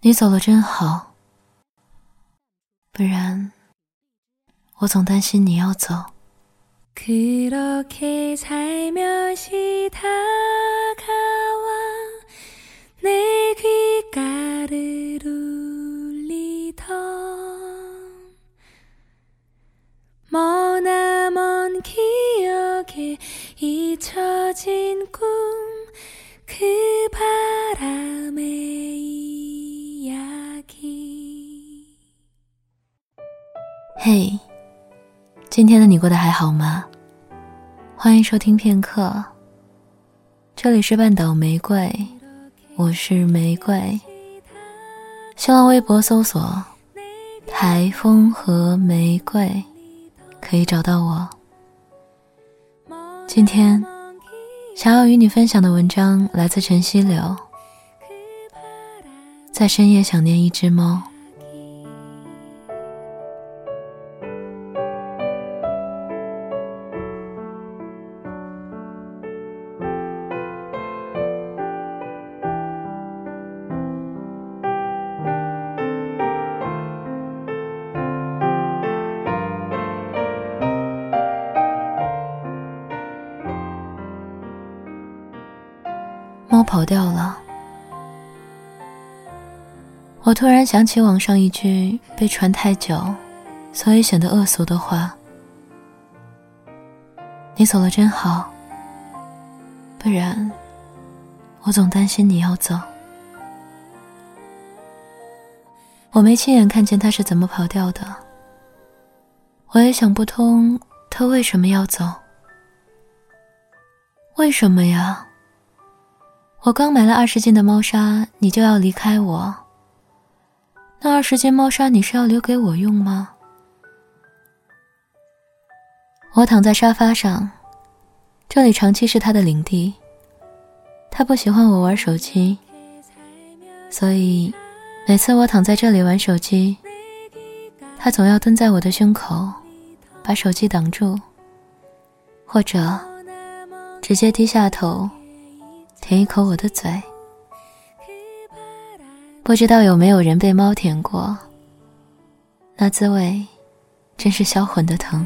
你走了真好，不然我总担心你要走。 嘿，今天的你过得还好吗？欢迎收听片刻，这里是半岛玫瑰，我是玫瑰。新浪微博搜索“台风和玫瑰”，可以找到我。今天想要与你分享的文章来自陈溪流，在深夜想念一只猫。猫跑掉了，我突然想起网上一句被传太久，所以显得恶俗的话：“你走了真好，不然我总担心你要走。”我没亲眼看见他是怎么跑掉的，我也想不通他为什么要走。为什么呀？我刚买了二十斤的猫砂，你就要离开我。那二十斤猫砂你是要留给我用吗？我躺在沙发上，这里长期是他的领地。他不喜欢我玩手机，所以每次我躺在这里玩手机，他总要蹲在我的胸口，把手机挡住，或者直接低下头。舔一口我的嘴，不知道有没有人被猫舔过，那滋味真是销魂的疼。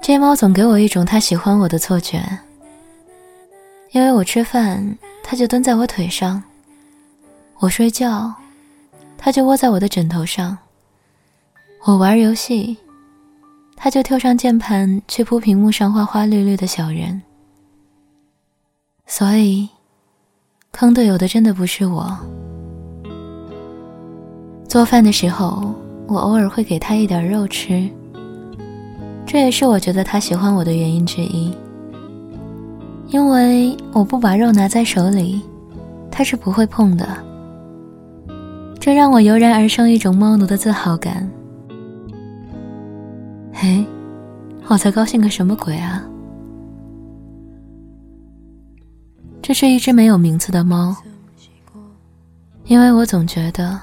这猫总给我一种它喜欢我的错觉，因为我吃饭，它就蹲在我腿上；我睡觉，它就窝在我的枕头上。我玩游戏，他就跳上键盘去扑屏幕上花花绿绿的小人。所以，坑队友的真的不是我。做饭的时候，我偶尔会给他一点肉吃，这也是我觉得他喜欢我的原因之一。因为我不把肉拿在手里，他是不会碰的。这让我油然而生一种猫奴的自豪感。嘿，我才高兴个什么鬼啊！这是一只没有名字的猫，因为我总觉得，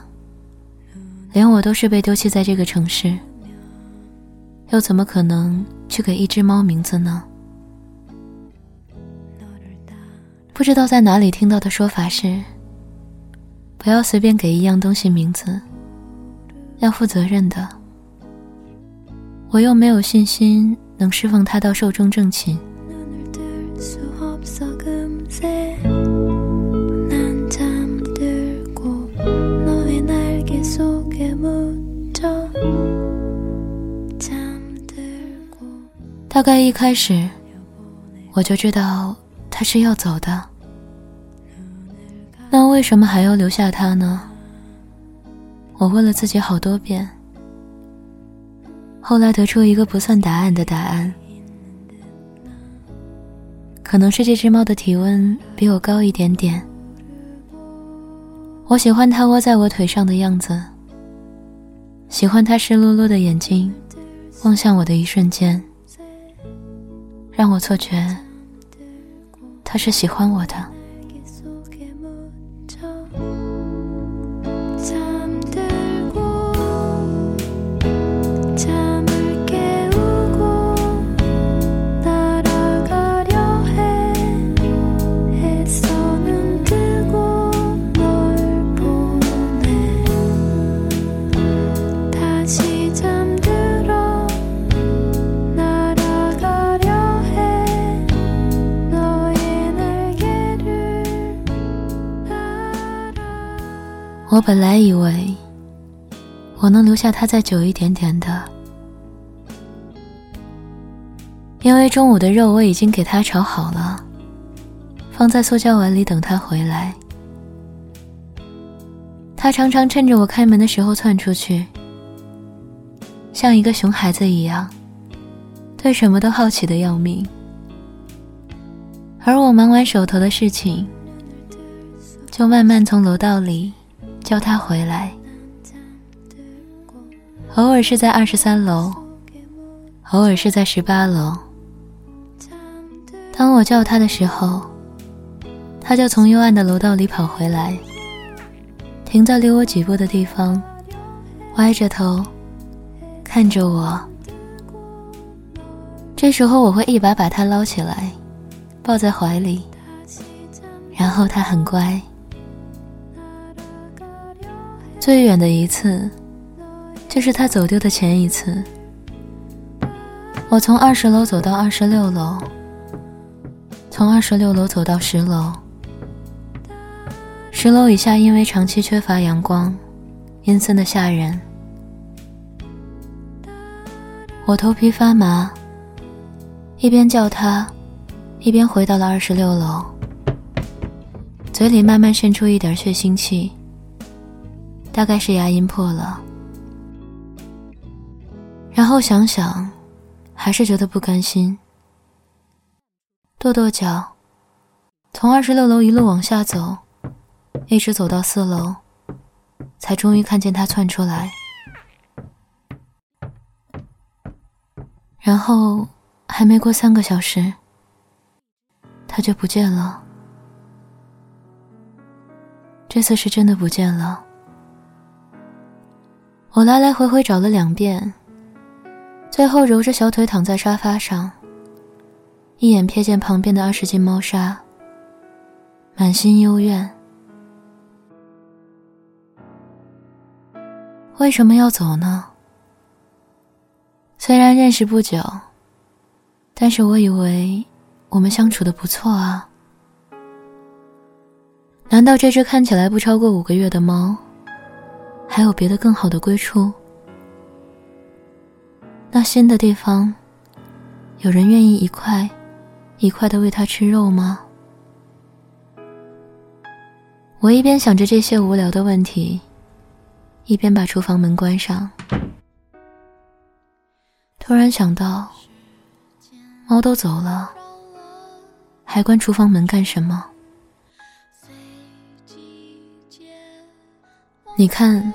连我都是被丢弃在这个城市，又怎么可能去给一只猫名字呢？不知道在哪里听到的说法是，不要随便给一样东西名字，要负责任的。我又没有信心能侍奉他到寿终正寝。大概一开始我就知道他是要走的，那为什么还要留下他呢？我问了自己好多遍。后来得出一个不算答案的答案，可能是这只猫的体温比我高一点点。我喜欢它窝在我腿上的样子，喜欢它湿漉漉的眼睛望向我的一瞬间，让我错觉它是喜欢我的。我本来以为我能留下它再久一点点的，因为中午的肉我已经给它炒好了，放在塑胶碗里等它回来。他常常趁着我开门的时候窜出去，像一个熊孩子一样，对什么都好奇的要命。而我忙完手头的事情，就慢慢从楼道里叫它回来。偶尔是在二十三楼，偶尔是在十八楼。当我叫它的时候，它就从幽暗的楼道里跑回来。停在离我几步的地方，歪着头看着我。这时候我会一把把它捞起来，抱在怀里，然后它很乖。最远的一次，就是他走丢的前一次。我从二十楼走到二十六楼，从二十六楼走到十楼。十楼以下，因为长期缺乏阳光，阴森的吓人。我头皮发麻，一边叫他，一边回到了二十六楼，嘴里慢慢渗出一点血腥气，大概是牙龈破了。然后想想，还是觉得不甘心，跺跺脚，从二十六楼一路往下走。一直走到四楼，才终于看见他窜出来。然后还没过三个小时，他就不见了。这次是真的不见了。我来来回回找了两遍，最后揉着小腿躺在沙发上，一眼瞥见旁边的二十斤猫砂，满心幽怨。为什么要走呢？虽然认识不久，但是我以为我们相处的不错啊。难道这只看起来不超过五个月的猫，还有别的更好的归处？那新的地方，有人愿意一块一块的喂它吃肉吗？我一边想着这些无聊的问题。一边把厨房门关上，突然想到，猫都走了，还关厨房门干什么？你看，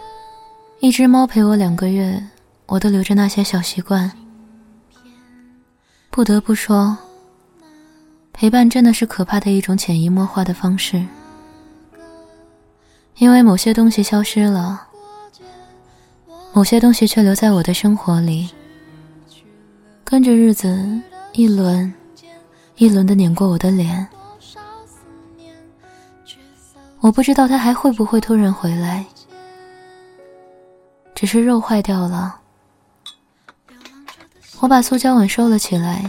一只猫陪我两个月，我都留着那些小习惯。不得不说，陪伴真的是可怕的一种潜移默化的方式，因为某些东西消失了。某些东西却留在我的生活里，跟着日子一轮一轮的碾过我的脸。我不知道他还会不会突然回来，只是肉坏掉了。我把塑胶碗收了起来，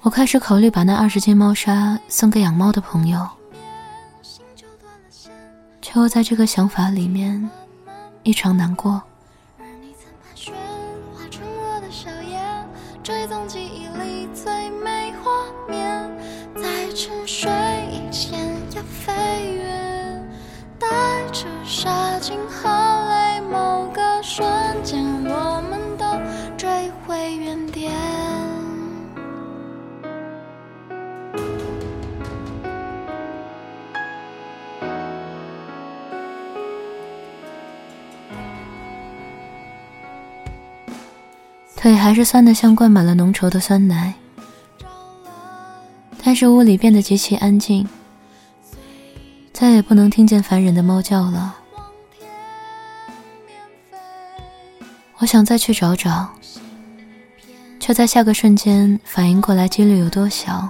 我开始考虑把那二十斤猫砂送给养猫的朋友，却又在这个想法里面。异常难过。腿还是酸得像灌满了浓稠的酸奶，但是屋里变得极其安静，再也不能听见烦人的猫叫了。我想再去找找，却在下个瞬间反应过来几率有多小，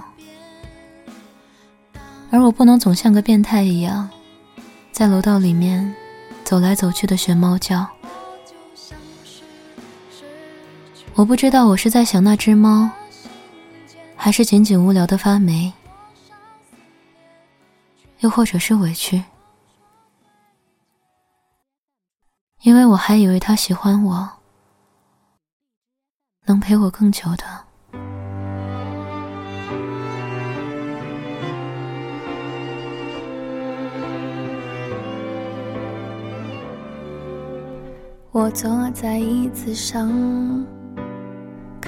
而我不能总像个变态一样，在楼道里面走来走去的学猫叫。我不知道我是在想那只猫，还是仅仅无聊的发霉，又或者是委屈。因为我还以为他喜欢我，能陪我更久的。我坐在椅子上，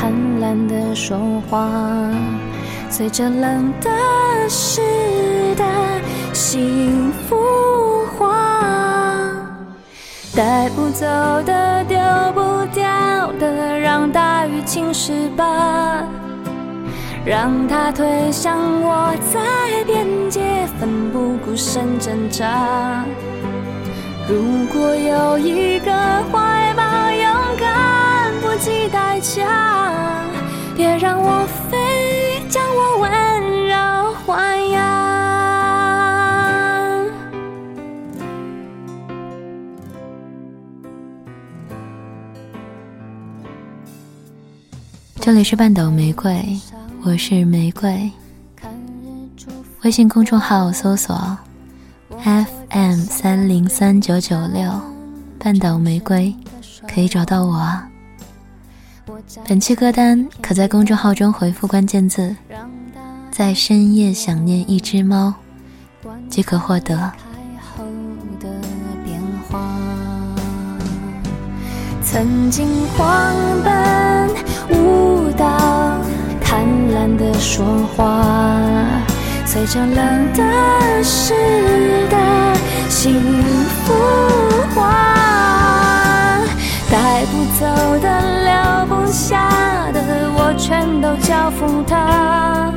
贪婪的说话，随着冷的湿的幸福化，带不走的丢不掉。的，让大雨侵蚀吧，让它推向我，在边界奋不顾身挣扎。如果有一个怀抱，代价，别让我飞，将我温柔豢养。这里是半岛玫瑰，我是玫瑰。微信公众号搜索 FM 三零三九九六，半岛玫瑰，可以找到我啊。本期歌单可在公众号中回复关键字“在深夜想念一只猫”，即可获得。曾经狂奔舞蹈，贪婪的说话，随着冷的湿的幸福化，带不走的留不下的，我全都交付他，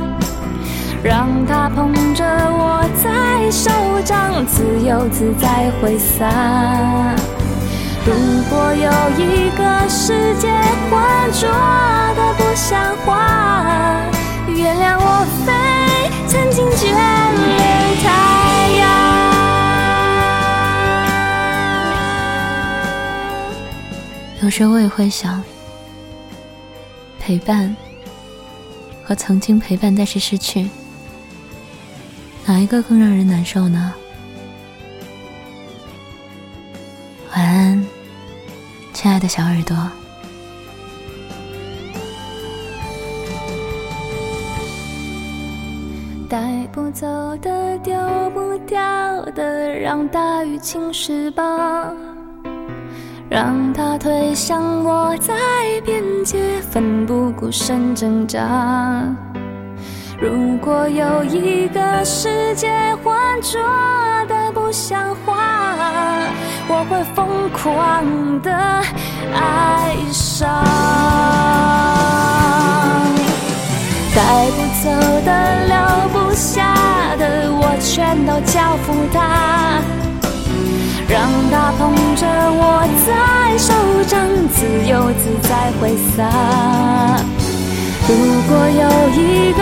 让他捧着我在手掌，自由自在挥洒。如果有一个世界浑浊的不像话，原谅我飞，曾经眷恋太阳。有时我也会想，陪伴和曾经陪伴但是失去，哪一个更让人难受呢？晚安，亲爱的小耳朵。带不走的，丢不掉的，让大雨侵蚀吧，让它推向我，在边界奋不顾身挣扎。如果有一个世界浑浊的不像话，我会疯狂的爱上。带不走的、留不下的，我全都交付他，让它捧着我在手掌，自由自在挥洒。如果有一个